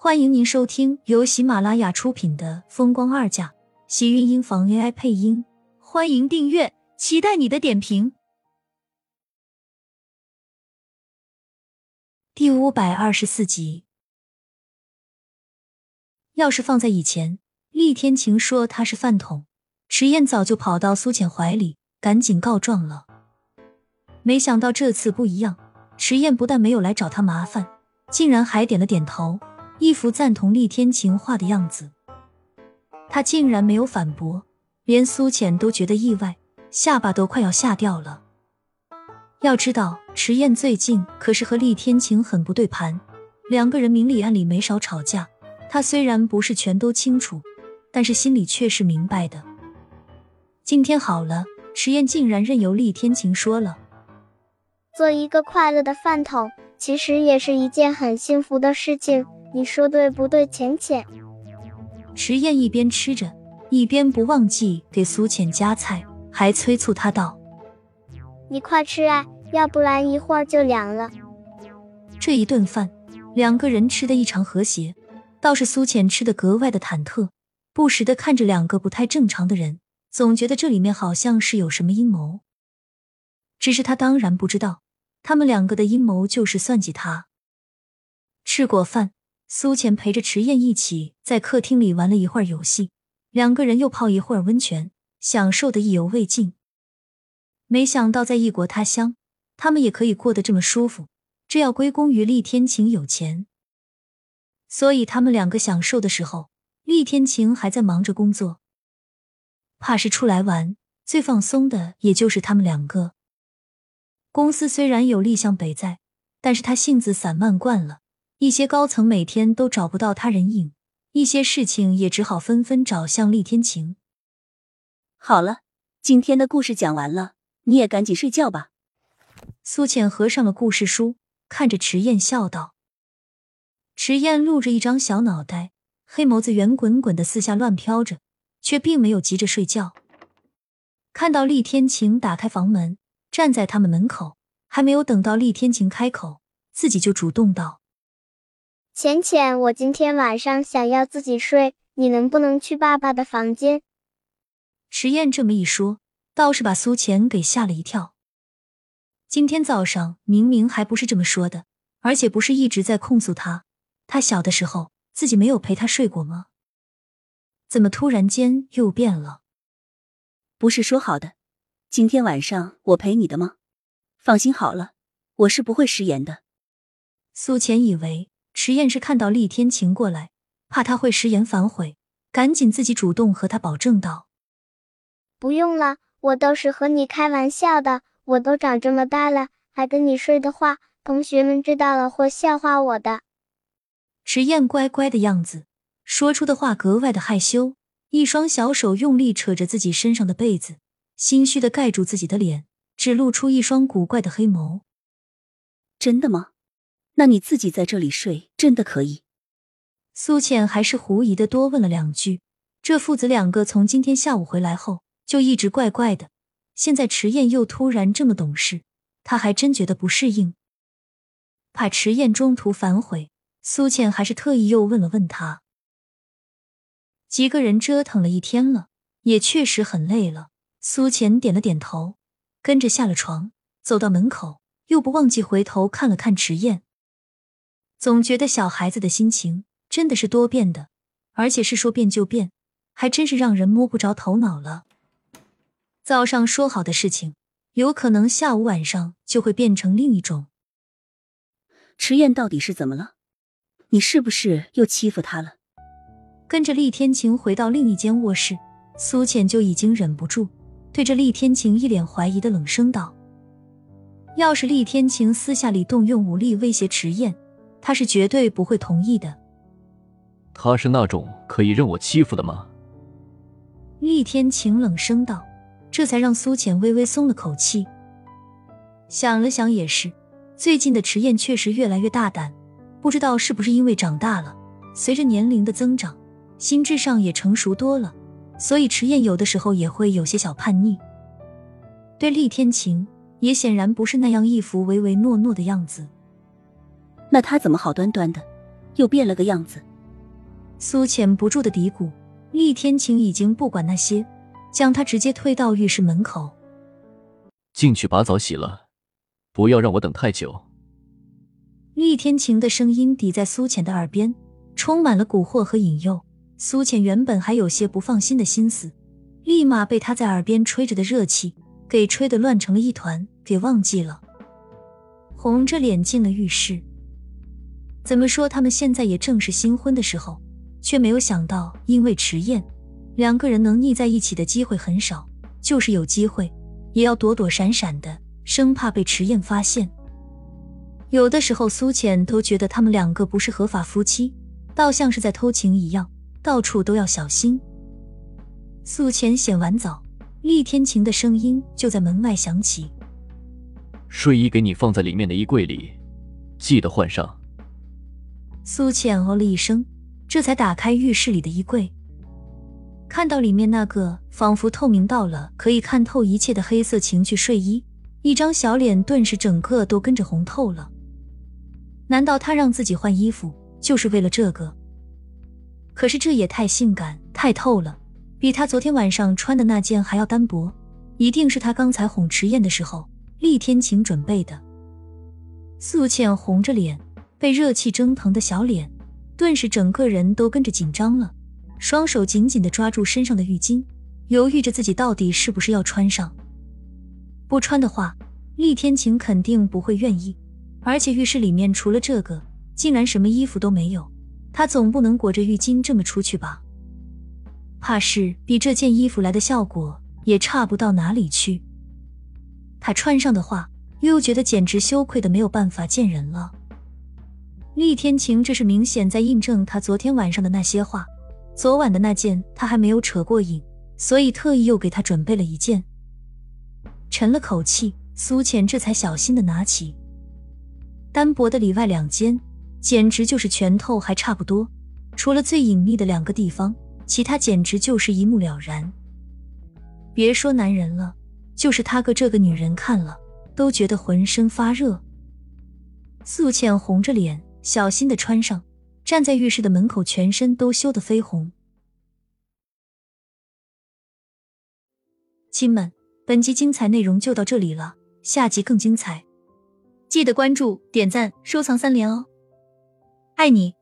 欢迎您收听由喜马拉雅出品的《风光二嫁》，喜运音房 AI 配音。欢迎订阅，期待你的点评。第五百二十四集，要是放在以前，厉天晴说他是饭桶，迟燕早就跑到苏浅怀里，赶紧告状了。没想到这次不一样，迟燕不但没有来找他麻烦，竟然还点了点头。一副赞同厉天晴话的样子，他竟然没有反驳，连苏浅都觉得意外，下巴都快要下掉了。要知道，迟燕最近可是和厉天晴很不对盘，两个人明里暗里没少吵架。他虽然不是全都清楚，但是心里却是明白的。今天好了，迟燕竟然任由厉天晴说了，做一个快乐的饭桶，其实也是一件很幸福的事情。你说对不对，浅浅？池燕一边吃着，一边不忘记给苏浅夹菜，还催促他道：“你快吃啊，要不然一会儿就凉了。”这一顿饭，两个人吃的异常和谐，倒是苏浅吃的格外的忐忑，不时的看着两个不太正常的人，总觉得这里面好像是有什么阴谋。只是他当然不知道，他们两个的阴谋就是算计他。吃过饭。苏浅陪着迟燕一起在客厅里玩了一会儿游戏，两个人又泡一会儿温泉，享受的意犹未尽。没想到在异国他乡，他们也可以过得这么舒服，这要归功于厉天晴有钱。所以他们两个享受的时候，厉天晴还在忙着工作。怕是出来玩最放松的也就是他们两个。公司虽然有厉向北在，但是他性子散漫惯了。一些高层每天都找不到他人影，一些事情也只好纷纷找向厉天晴。好了，今天的故事讲完了，你也赶紧睡觉吧。苏浅合上了故事书，看着迟燕笑道。迟燕露着一张小脑袋，黑眸子圆滚滚的四下乱飘着，却并没有急着睡觉。看到厉天晴打开房门，站在他们门口，还没有等到厉天晴开口，自己就主动道。浅浅，我今天晚上想要自己睡，你能不能去爸爸的房间？迟燕这么一说，倒是把苏浅给吓了一跳。今天早上明明还不是这么说的，而且不是一直在控诉他，他小的时候自己没有陪他睡过吗？怎么突然间又变了？不是说好的，今天晚上我陪你的吗？放心好了，我是不会食言的。苏浅以为。迟燕是看到厉天晴过来，怕他会食言反悔，赶紧自己主动和他保证道：“不用了，我都是和你开玩笑的。我都长这么大了，还跟你睡的话，同学们知道了会笑话我的。”池燕乖乖的样子，说出的话格外的害羞，一双小手用力扯着自己身上的被子，心虚的盖住自己的脸，只露出一双古怪的黑眸。真的吗？那你自己在这里睡，真的可以？苏浅还是狐疑的多问了两句。这父子两个从今天下午回来后就一直怪怪的，现在迟燕又突然这么懂事，他还真觉得不适应。怕迟燕中途反悔，苏浅还是特意又问了问他。几个人折腾了一天了，也确实很累了。苏浅点了点头，跟着下了床，走到门口，又不忘记回头看了看迟燕。总觉得小孩子的心情真的是多变的，而且是说变就变，还真是让人摸不着头脑了。早上说好的事情，有可能下午晚上就会变成另一种。迟燕到底是怎么了？你是不是又欺负他了？跟着厉天晴回到另一间卧室，苏浅就已经忍不住对着厉天晴一脸怀疑的冷声道：“要是厉天晴私下里动用武力威胁迟燕。”他是绝对不会同意的。他是那种可以任我欺负的吗？厉天晴冷声道，这才让苏浅微微松了口气。想了想也是，最近的迟燕确实越来越大胆，不知道是不是因为长大了，随着年龄的增长，心智上也成熟多了，所以迟燕有的时候也会有些小叛逆。对厉天晴也显然不是那样一副唯唯诺诺的样子。那他怎么好端端的，又变了个样子？苏浅不住的嘀咕。厉天晴已经不管那些，将他直接推到浴室门口。进去把澡洗了，不要让我等太久。厉天晴的声音抵在苏浅的耳边，充满了蛊惑和引诱。苏浅原本还有些不放心的心思，立马被他在耳边吹着的热气给吹得乱成了一团，给忘记了。红着脸进了浴室。怎么说，他们现在也正是新婚的时候。却没有想到，因为迟燕，两个人能腻在一起的机会很少。就是有机会，也要躲躲闪闪的，生怕被迟燕发现。有的时候，苏浅都觉得他们两个不是合法夫妻，倒像是在偷情一样，到处都要小心。苏浅洗完澡，厉天晴的声音就在门外响起：“睡衣给你放在里面的衣柜里，记得换上。”苏浅哦了一声。这才打开浴室里的衣柜，看到里面那个仿佛透明到了可以看透一切的黑色情趣睡衣，一张小脸顿时整个都跟着红透了。难道他让自己换衣服就是为了这个？可是这也太性感、太透了，比他昨天晚上穿的那件还要单薄，一定是他刚才哄迟燕的时候厉天晴准备的。素倩红着脸，被热气蒸腾的小脸。顿时，整个人都跟着紧张了，双手紧紧的抓住身上的浴巾，犹豫着自己到底是不是要穿上。不穿的话，厉天晴肯定不会愿意。而且浴室里面除了这个，竟然什么衣服都没有，他总不能裹着浴巾这么出去吧？怕是比这件衣服来的效果也差不到哪里去。他穿上的话，又觉得简直羞愧的没有办法见人了。厉天晴这是明显在印证他昨天晚上的那些话。昨晚的那件他还没有扯过瘾，所以特意又给他准备了一件。沉了口气，苏浅这才小心的拿起。单薄的里外两间，简直就是拳头还差不多。除了最隐秘的两个地方，其他简直就是一目了然。别说男人了，就是他个这个女人看了都觉得浑身发热。苏浅红着脸。小心的穿上，站在浴室的门口，全身都羞得绯红。亲们，本集精彩内容就到这里了，下集更精彩，记得关注、点赞、收藏三连哦，爱你。